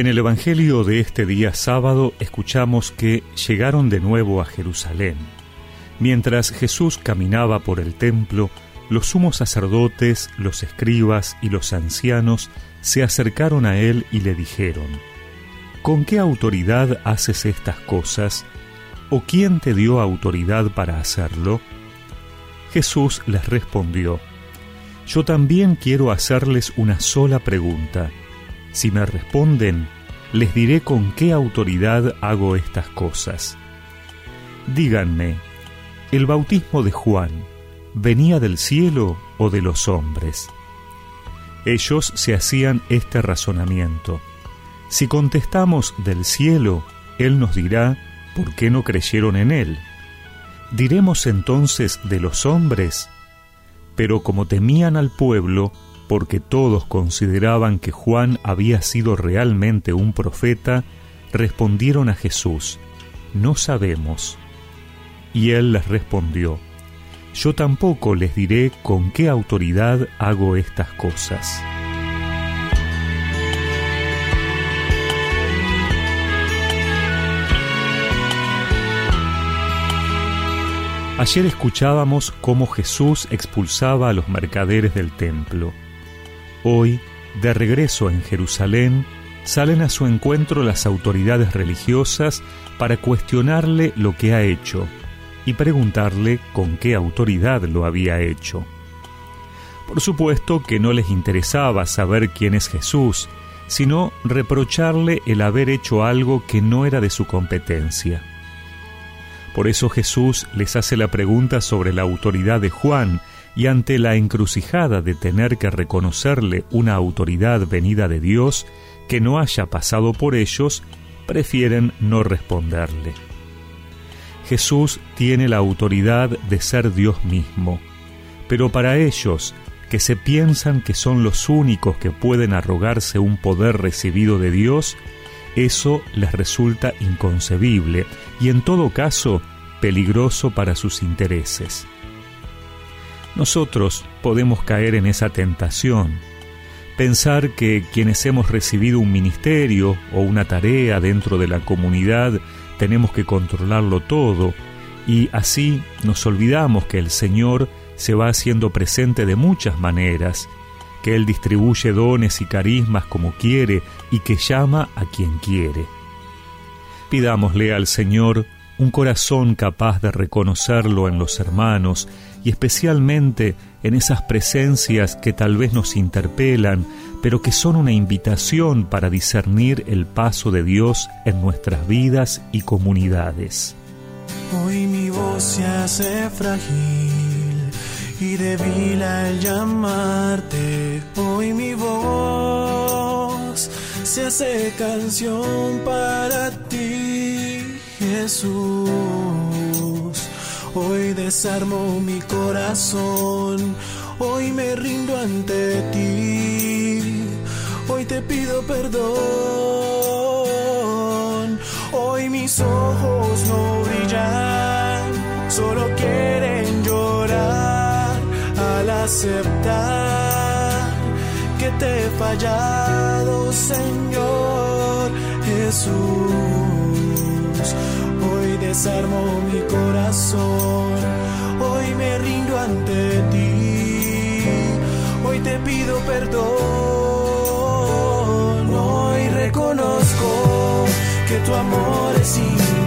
En el Evangelio de este día sábado escuchamos que llegaron de nuevo a Jerusalén. Mientras Jesús caminaba por el templo, los sumos sacerdotes, los escribas y los ancianos se acercaron a él y le dijeron, ¿Con qué autoridad haces estas cosas? ¿O quién te dio autoridad para hacerlo? Jesús les respondió, Yo también quiero hacerles una sola pregunta. Si me responden, les diré con qué autoridad hago estas cosas. Díganme, ¿el bautismo de Juan venía del cielo o de los hombres? Ellos se hacían este razonamiento. Si contestamos del cielo, Él nos dirá, ¿por qué no creyeron en Él? Diremos entonces de los hombres, pero como temían al pueblo, porque todos consideraban que Juan había sido realmente un profeta, respondieron a Jesús, No sabemos. Y él les respondió, Yo tampoco les diré con qué autoridad hago estas cosas. Ayer escuchábamos cómo Jesús expulsaba a los mercaderes del templo. Hoy, de regreso en Jerusalén, salen a su encuentro las autoridades religiosas para cuestionarle lo que ha hecho y preguntarle con qué autoridad lo había hecho. Por supuesto que no les interesaba saber quién es Jesús, sino reprocharle el haber hecho algo que no era de su competencia. Por eso Jesús les hace la pregunta sobre la autoridad de Juan y ante la encrucijada de tener que reconocerle una autoridad venida de Dios que no haya pasado por ellos, prefieren no responderle. Jesús tiene la autoridad de ser Dios mismo, pero para ellos, que se piensan que son los únicos que pueden arrogarse un poder recibido de Dios, eso les resulta inconcebible y en todo caso peligroso para sus intereses. Nosotros podemos caer en esa tentación, pensar que quienes hemos recibido un ministerio o una tarea dentro de la comunidad tenemos que controlarlo todo y así nos olvidamos que el Señor se va haciendo presente de muchas maneras, que Él distribuye dones y carismas como quiere y que llama a quien quiere. Pidámosle al Señor un corazón capaz de reconocerlo en los hermanos y especialmente en esas presencias que tal vez nos interpelan, pero que son una invitación para discernir el paso de Dios en nuestras vidas y comunidades. Hoy mi voz se hace frágil y débil al llamarte. Hoy mi voz se hace canción para ti Jesús. Hoy desarmo mi corazón, hoy me rindo ante ti, hoy te pido perdón, hoy mis ojos no brillan, solo quieren llorar al aceptar te he fallado, Señor Jesús desarmo mi corazón. Hoy me rindo ante ti. Hoy te pido perdón. Hoy reconozco que tu amor es infinito.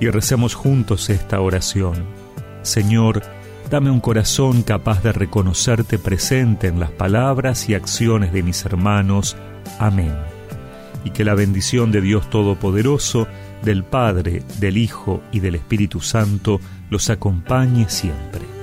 Y recemos juntos esta oración. Señor, dame un corazón capaz de reconocerte presente en las palabras y acciones de mis hermanos. Amén. Y que la bendición de Dios Todopoderoso, del Padre, del Hijo y del Espíritu Santo los acompañe siempre.